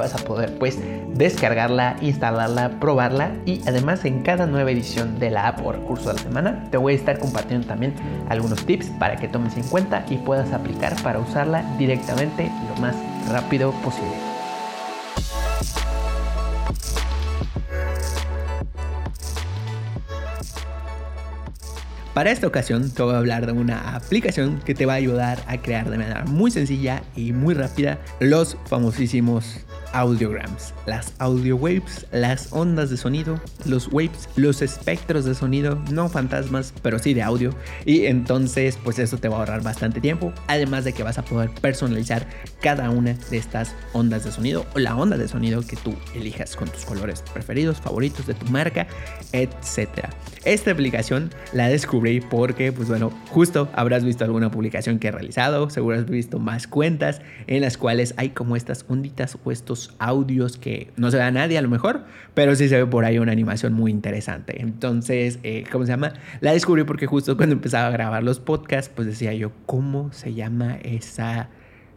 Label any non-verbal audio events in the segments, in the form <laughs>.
vas a poder pues descargarla, instalarla, probarla y además en cada nueva edición de la app o recurso de la semana te voy a estar compartiendo también algunos tips para que tomes en cuenta y puedas aplicar para usarla directamente lo más rápido posible. Para esta ocasión te voy a hablar de una aplicación que te va a ayudar a crear de manera muy sencilla y muy rápida los famosísimos audiograms, las audio waves, las ondas de sonido, los waves, los espectros de sonido, no fantasmas, pero sí de audio. Y entonces, pues eso te va a ahorrar bastante tiempo. Además de que vas a poder personalizar cada una de estas ondas de sonido o la onda de sonido que tú elijas con tus colores preferidos, favoritos de tu marca, etcétera. Esta aplicación la descubrí porque, pues bueno, justo habrás visto alguna publicación que he realizado, seguro has visto más cuentas en las cuales hay como estas onditas o estos audios que no se ve a nadie a lo mejor, pero sí se ve por ahí una animación muy interesante. Entonces, eh, ¿cómo se llama? La descubrí porque justo cuando empezaba a grabar los podcasts, pues decía yo, ¿cómo se llama esa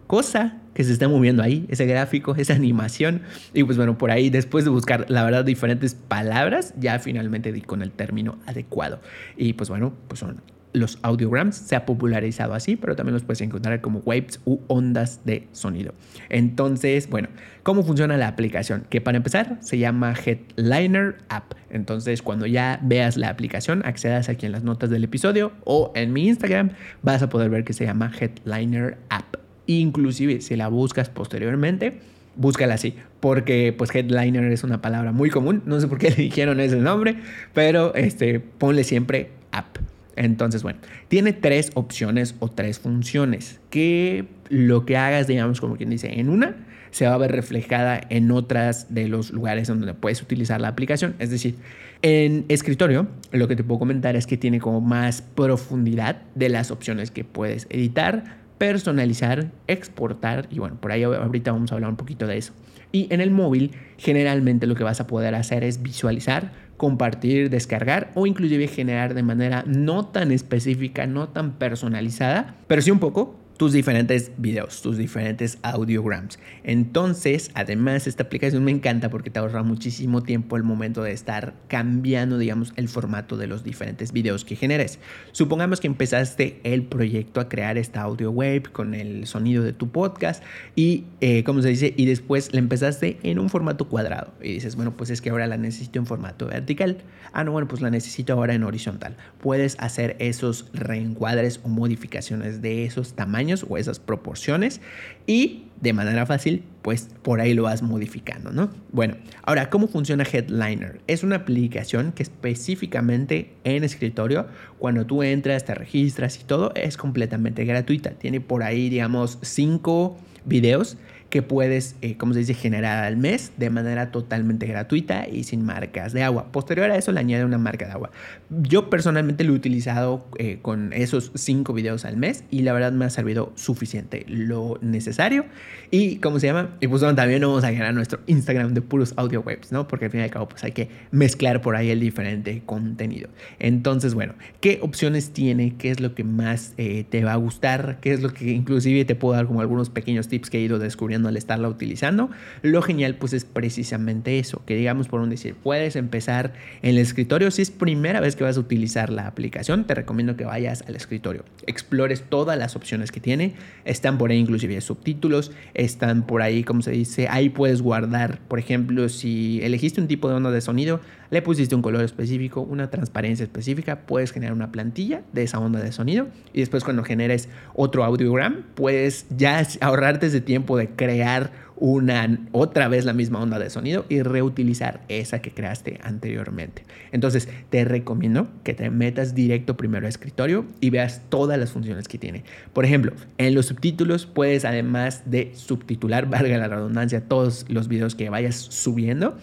cosa que se está moviendo ahí, ese gráfico, esa animación. Y pues bueno, por ahí después de buscar, la verdad, diferentes palabras, ya finalmente di con el término adecuado. Y pues bueno, pues son los audiograms, se ha popularizado así, pero también los puedes encontrar como waves u ondas de sonido. Entonces, bueno, ¿cómo funciona la aplicación? Que para empezar se llama Headliner App. Entonces, cuando ya veas la aplicación, accedas aquí en las notas del episodio o en mi Instagram, vas a poder ver que se llama Headliner App. Inclusive si la buscas posteriormente, búscala así, porque pues headliner es una palabra muy común, no sé por qué <laughs> le dijeron ese nombre, pero este, ponle siempre app. Entonces, bueno, tiene tres opciones o tres funciones que lo que hagas, digamos, como quien dice, en una se va a ver reflejada en otras de los lugares donde puedes utilizar la aplicación. Es decir, en escritorio, lo que te puedo comentar es que tiene como más profundidad de las opciones que puedes editar, personalizar, exportar y bueno, por ahí ahorita vamos a hablar un poquito de eso. Y en el móvil generalmente lo que vas a poder hacer es visualizar, compartir, descargar o inclusive generar de manera no tan específica, no tan personalizada, pero sí un poco tus diferentes videos, tus diferentes audiograms. Entonces, además, esta aplicación me encanta porque te ahorra muchísimo tiempo el momento de estar cambiando, digamos, el formato de los diferentes videos que generes. Supongamos que empezaste el proyecto a crear esta audio wave con el sonido de tu podcast y, eh, como se dice, y después la empezaste en un formato cuadrado y dices, bueno, pues es que ahora la necesito en formato vertical. Ah, no, bueno, pues la necesito ahora en horizontal. Puedes hacer esos reencuadres o modificaciones de esos tamaños o esas proporciones y de manera fácil, pues por ahí lo vas modificando, ¿no? Bueno, ahora, ¿cómo funciona Headliner? Es una aplicación que específicamente en escritorio, cuando tú entras, te registras y todo, es completamente gratuita. Tiene por ahí, digamos, cinco videos que puedes, eh, como se dice, generar al mes de manera totalmente gratuita y sin marcas de agua. Posterior a eso le añade una marca de agua. Yo personalmente lo he utilizado eh, con esos cinco videos al mes y la verdad me ha servido suficiente lo necesario. Y como se llama, y pues bueno, también vamos a llenar nuestro Instagram de puros audio webs, ¿no? Porque al fin y al cabo pues hay que mezclar por ahí el diferente contenido. Entonces, bueno, ¿qué opciones tiene? ¿Qué es lo que más eh, te va a gustar? ¿Qué es lo que inclusive te puedo dar como algunos pequeños tips que he ido descubriendo? Al estarla utilizando. Lo genial pues es precisamente eso, que digamos por un decir, puedes empezar en el escritorio. Si es primera vez que vas a utilizar la aplicación, te recomiendo que vayas al escritorio, explores todas las opciones que tiene. Están por ahí inclusive subtítulos, están por ahí, como se dice, ahí puedes guardar, por ejemplo, si elegiste un tipo de onda de sonido, le pusiste un color específico, una transparencia específica, puedes generar una plantilla de esa onda de sonido y después cuando generes otro audiogram, puedes ya ahorrarte ese tiempo de crear una otra vez la misma onda de sonido y reutilizar esa que creaste anteriormente. Entonces, te recomiendo que te metas directo primero a escritorio y veas todas las funciones que tiene. Por ejemplo, en los subtítulos puedes además de subtitular, <laughs> valga la redundancia, todos los videos que vayas subiendo,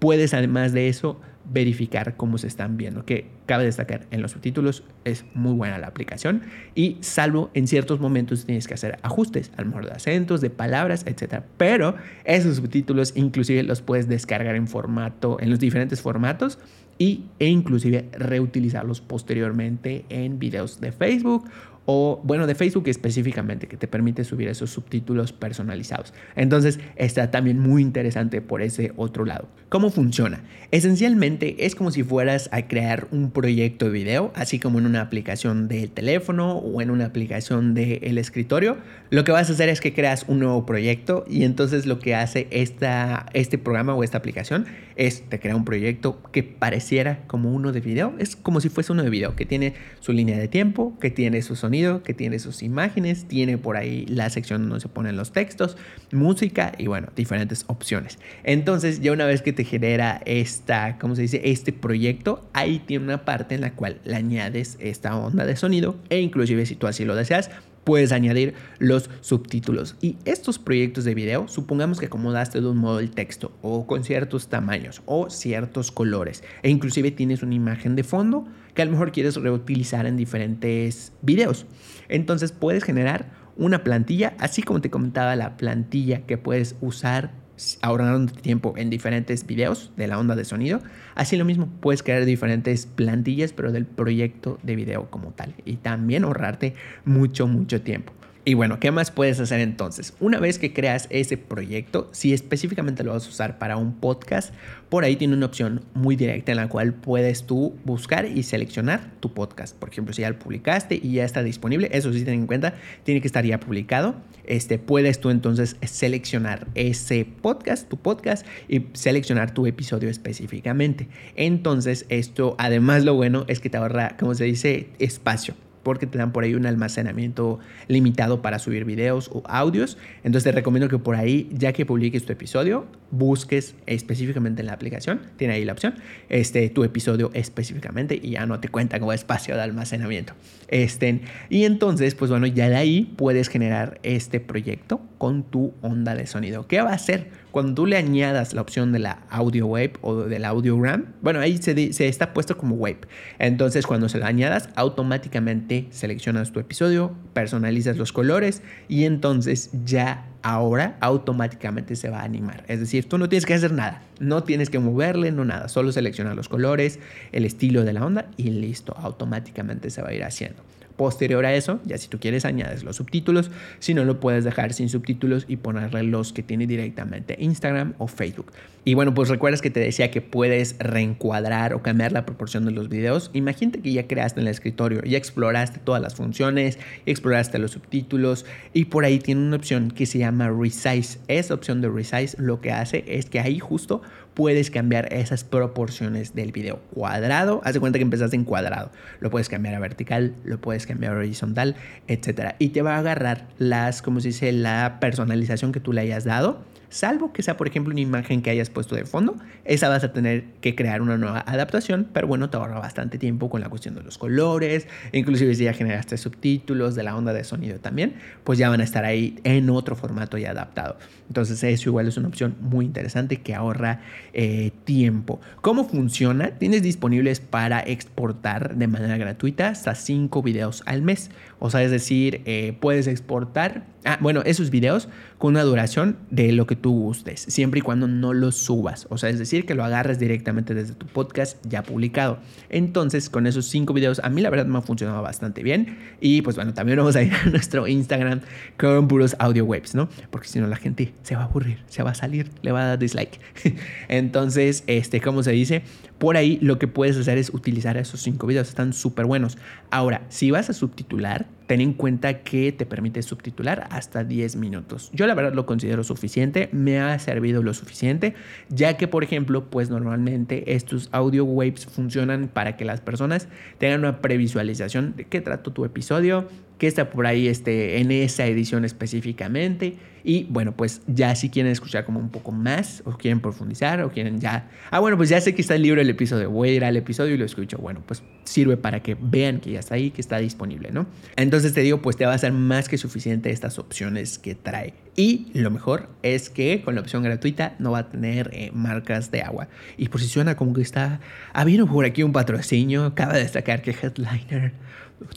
puedes además de eso verificar cómo se están viendo, que cabe destacar en los subtítulos es muy buena la aplicación y salvo en ciertos momentos tienes que hacer ajustes, al mejor de acentos, de palabras, etc. Pero esos subtítulos inclusive los puedes descargar en formato, en los diferentes formatos y, e inclusive reutilizarlos posteriormente en videos de Facebook o bueno, de Facebook específicamente, que te permite subir esos subtítulos personalizados. Entonces está también muy interesante por ese otro lado. ¿Cómo funciona? Esencialmente es como si fueras a crear un proyecto de video, así como en una aplicación del teléfono o en una aplicación del escritorio. Lo que vas a hacer es que creas un nuevo proyecto y entonces lo que hace esta, este programa o esta aplicación es te crea un proyecto que pareciera como uno de video. Es como si fuese uno de video, que tiene su línea de tiempo, que tiene su sonido que tiene sus imágenes, tiene por ahí la sección donde se ponen los textos, música y bueno, diferentes opciones. Entonces, ya una vez que te genera esta, ¿cómo se dice? Este proyecto, ahí tiene una parte en la cual le añades esta onda de sonido e inclusive si tú así lo deseas, puedes añadir los subtítulos. Y estos proyectos de video, supongamos que acomodaste de un modo el texto o con ciertos tamaños o ciertos colores e inclusive tienes una imagen de fondo que a lo mejor quieres reutilizar en diferentes videos. Entonces puedes generar una plantilla, así como te comentaba la plantilla que puedes usar ahorrando tiempo en diferentes videos de la onda de sonido. Así lo mismo, puedes crear diferentes plantillas, pero del proyecto de video como tal. Y también ahorrarte mucho, mucho tiempo. Y bueno, ¿qué más puedes hacer entonces? Una vez que creas ese proyecto, si específicamente lo vas a usar para un podcast, por ahí tiene una opción muy directa en la cual puedes tú buscar y seleccionar tu podcast. Por ejemplo, si ya lo publicaste y ya está disponible, eso sí ten en cuenta, tiene que estar ya publicado. Este, puedes tú entonces seleccionar ese podcast, tu podcast, y seleccionar tu episodio específicamente. Entonces, esto además lo bueno es que te ahorra, como se dice, espacio porque te dan por ahí un almacenamiento limitado para subir videos o audios. Entonces te recomiendo que por ahí, ya que publiques tu episodio, busques específicamente en la aplicación, tiene ahí la opción, este, tu episodio específicamente y ya no te cuenta como espacio de almacenamiento. Este, y entonces, pues bueno, ya de ahí puedes generar este proyecto con tu onda de sonido. ¿Qué va a hacer? Cuando tú le añadas la opción de la audio wave o del audiogram, bueno, ahí se, está puesto como wave. Entonces, cuando se lo añadas, automáticamente seleccionas tu episodio, personalizas los colores y entonces ya ahora automáticamente se va a animar. Es decir, tú no tienes que hacer nada, no tienes que moverle, no nada, solo selecciona los colores, el estilo de la onda y listo, automáticamente se va a ir haciendo. Posterior a eso, ya si tú quieres añades los subtítulos, si no lo puedes dejar sin subtítulos y ponerle los que tiene directamente Instagram o Facebook. Y bueno, pues recuerdas que te decía que puedes reencuadrar o cambiar la proporción de los videos. Imagínate que ya creaste en el escritorio, ya exploraste todas las funciones, exploraste los subtítulos y por ahí tiene una opción que se llama Resize. Esa opción de Resize lo que hace es que ahí justo puedes cambiar esas proporciones del video. Cuadrado, haz de cuenta que empezaste en cuadrado. Lo puedes cambiar a vertical, lo puedes cambiar a horizontal, etc. Y te va a agarrar las, como se dice, la personalización que tú le hayas dado salvo que sea, por ejemplo, una imagen que hayas puesto de fondo. Esa vas a tener que crear una nueva adaptación, pero bueno, te ahorra bastante tiempo con la cuestión de los colores, inclusive si ya generaste subtítulos de la onda de sonido también, pues ya van a estar ahí en otro formato ya adaptado. Entonces eso igual es una opción muy interesante que ahorra eh, tiempo. ¿Cómo funciona? Tienes disponibles para exportar de manera gratuita hasta 5 videos al mes. O sea, es decir, eh, puedes exportar, ah, bueno, esos videos con una duración de lo que tú gustes, siempre y cuando no los subas. O sea, es decir, que lo agarres directamente desde tu podcast ya publicado. Entonces, con esos cinco videos, a mí la verdad me ha funcionado bastante bien. Y pues bueno, también <laughs> vamos a ir a nuestro Instagram con puros audio webs, ¿no? Porque si no, la gente se va a aburrir, se va a salir, le va a dar dislike. <laughs> Entonces, este, ¿cómo se dice? Por ahí lo que puedes hacer es utilizar esos cinco videos, están súper buenos. Ahora, si vas a subtitular, ten en cuenta que te permite subtitular hasta 10 minutos. Yo la verdad lo considero suficiente, me ha servido lo suficiente, ya que por ejemplo, pues normalmente estos audio waves funcionan para que las personas tengan una previsualización de qué trato tu episodio, que está por ahí este, en esa edición específicamente. Y bueno, pues ya si quieren escuchar como un poco más, o quieren profundizar, o quieren ya. Ah, bueno, pues ya sé que está el libro el episodio. Voy a ir al episodio y lo escucho. Bueno, pues sirve para que vean que ya está ahí, que está disponible, ¿no? Entonces te digo, pues te va a ser más que suficiente estas opciones que trae. Y lo mejor es que con la opción gratuita no va a tener eh, marcas de agua. Y por si suena como que está habiendo por aquí un patrocinio, cabe destacar que Headliner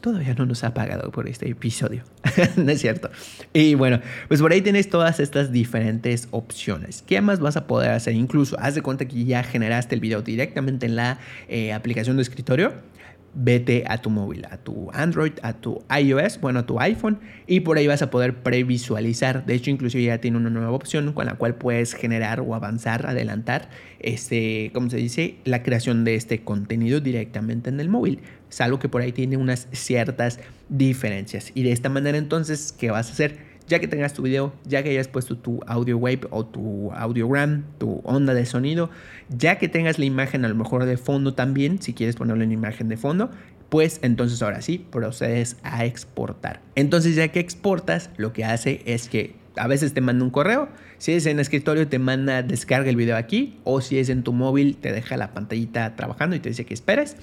todavía no nos ha pagado por este episodio. <laughs> no es cierto. Y bueno, pues por ahí tienes todas estas diferentes opciones. ¿Qué más vas a poder hacer? Incluso haz de cuenta que ya generaste el video directamente en la eh, aplicación de escritorio vete a tu móvil, a tu Android, a tu iOS, bueno, a tu iPhone, y por ahí vas a poder previsualizar. De hecho, inclusive ya tiene una nueva opción con la cual puedes generar o avanzar, adelantar, este, ¿cómo se dice? La creación de este contenido directamente en el móvil. Es algo que por ahí tiene unas ciertas diferencias. Y de esta manera, entonces, ¿qué vas a hacer? ya que tengas tu video, ya que hayas puesto tu audio wave o tu audiogram, tu onda de sonido, ya que tengas la imagen a lo mejor de fondo también, si quieres ponerle una imagen de fondo, pues entonces ahora sí procedes a exportar. Entonces ya que exportas, lo que hace es que a veces te manda un correo, si es en escritorio te manda descarga el video aquí o si es en tu móvil te deja la pantallita trabajando y te dice que esperes.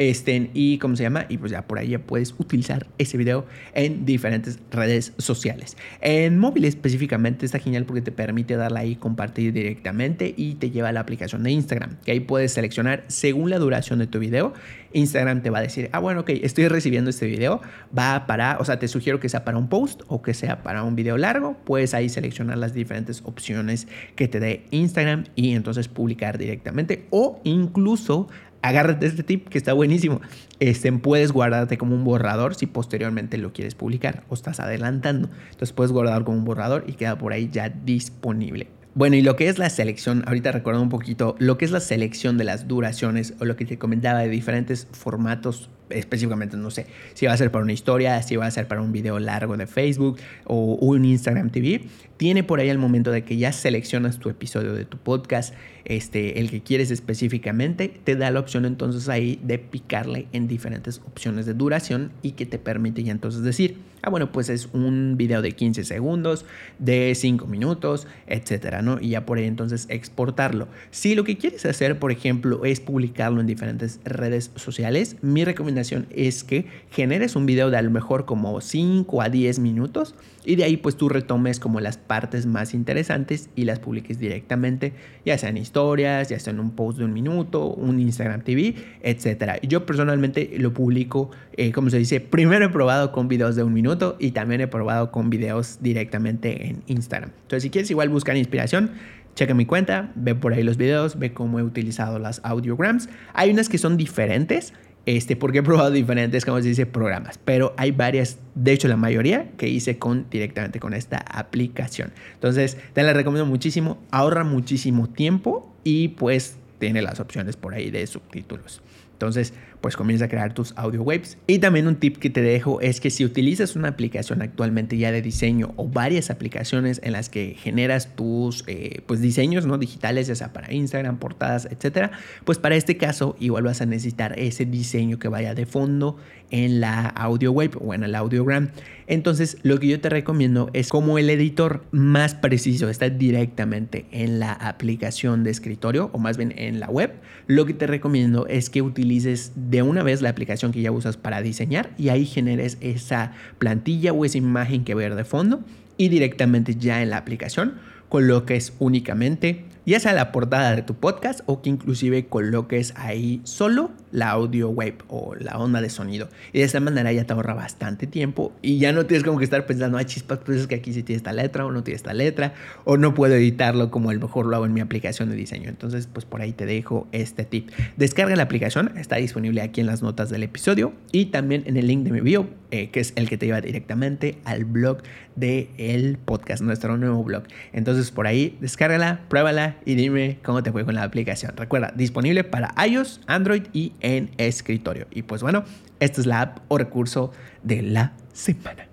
Este, y cómo se llama, y pues ya por ahí ya puedes utilizar ese video en diferentes redes sociales. En móvil específicamente está genial porque te permite darle ahí compartir directamente y te lleva a la aplicación de Instagram, que ahí puedes seleccionar según la duración de tu video. Instagram te va a decir, ah, bueno, ok, estoy recibiendo este video, va para, o sea, te sugiero que sea para un post o que sea para un video largo, puedes ahí seleccionar las diferentes opciones que te dé Instagram y entonces publicar directamente o incluso agárrate este tip que está buenísimo. Este, puedes guardarte como un borrador si posteriormente lo quieres publicar o estás adelantando. Entonces puedes guardar como un borrador y queda por ahí ya disponible. Bueno, y lo que es la selección, ahorita recordando un poquito, lo que es la selección de las duraciones o lo que te comentaba de diferentes formatos específicamente, no sé, si va a ser para una historia, si va a ser para un video largo de Facebook o un Instagram TV, tiene por ahí el momento de que ya seleccionas tu episodio de tu podcast, este, el que quieres específicamente, te da la opción entonces ahí de picarle en diferentes opciones de duración y que te permite ya entonces decir, ah, bueno, pues es un video de 15 segundos, de 5 minutos, etcétera, ¿no? Y ya por ahí entonces exportarlo. Si lo que quieres hacer, por ejemplo, es publicarlo en diferentes redes sociales, mi recomendación es que generes un video de a lo mejor como 5 a 10 minutos y de ahí pues tú retomes como las partes más interesantes y las publiques directamente, ya sea en historias, ya sea en un post de un minuto, un Instagram TV, etc. Yo personalmente lo publico, eh, como se dice, primero he probado con videos de un minuto y también he probado con videos directamente en Instagram. Entonces si quieres igual buscar inspiración, checa mi cuenta, ve por ahí los videos, ve cómo he utilizado las audiograms. Hay unas que son diferentes este, porque he probado diferentes, como se dice, programas, pero hay varias, de hecho la mayoría que hice con, directamente con esta aplicación. Entonces, te la recomiendo muchísimo, ahorra muchísimo tiempo y pues tiene las opciones por ahí de subtítulos. Entonces, pues comienza a crear tus audio waves. Y también un tip que te dejo es que si utilizas una aplicación actualmente ya de diseño o varias aplicaciones en las que generas tus eh, pues diseños no digitales, ya sea para Instagram, portadas, etcétera, pues para este caso igual vas a necesitar ese diseño que vaya de fondo en la audio wave o en el audiogram. Entonces, lo que yo te recomiendo es como el editor más preciso está directamente en la aplicación de escritorio o más bien en la web, lo que te recomiendo es que utilices de una vez la aplicación que ya usas para diseñar y ahí generes esa plantilla o esa imagen que ver de fondo y directamente ya en la aplicación coloques únicamente ya sea la portada de tu podcast o que inclusive coloques ahí solo la audio wave o la onda de sonido. Y de esta manera ya te ahorra bastante tiempo y ya no tienes como que estar pensando, ay chispas, pues es que aquí sí tiene esta letra o no tiene esta letra o no puedo editarlo como el mejor lo hago en mi aplicación de diseño. Entonces, pues por ahí te dejo este tip. Descarga la aplicación, está disponible aquí en las notas del episodio y también en el link de mi bio, eh, que es el que te lleva directamente al blog del el podcast, nuestro nuevo blog. Entonces, por ahí, descárgala, pruébala y dime cómo te fue con la aplicación. Recuerda, disponible para iOS, Android y en escritorio. Y pues bueno, esta es la app o recurso de la semana.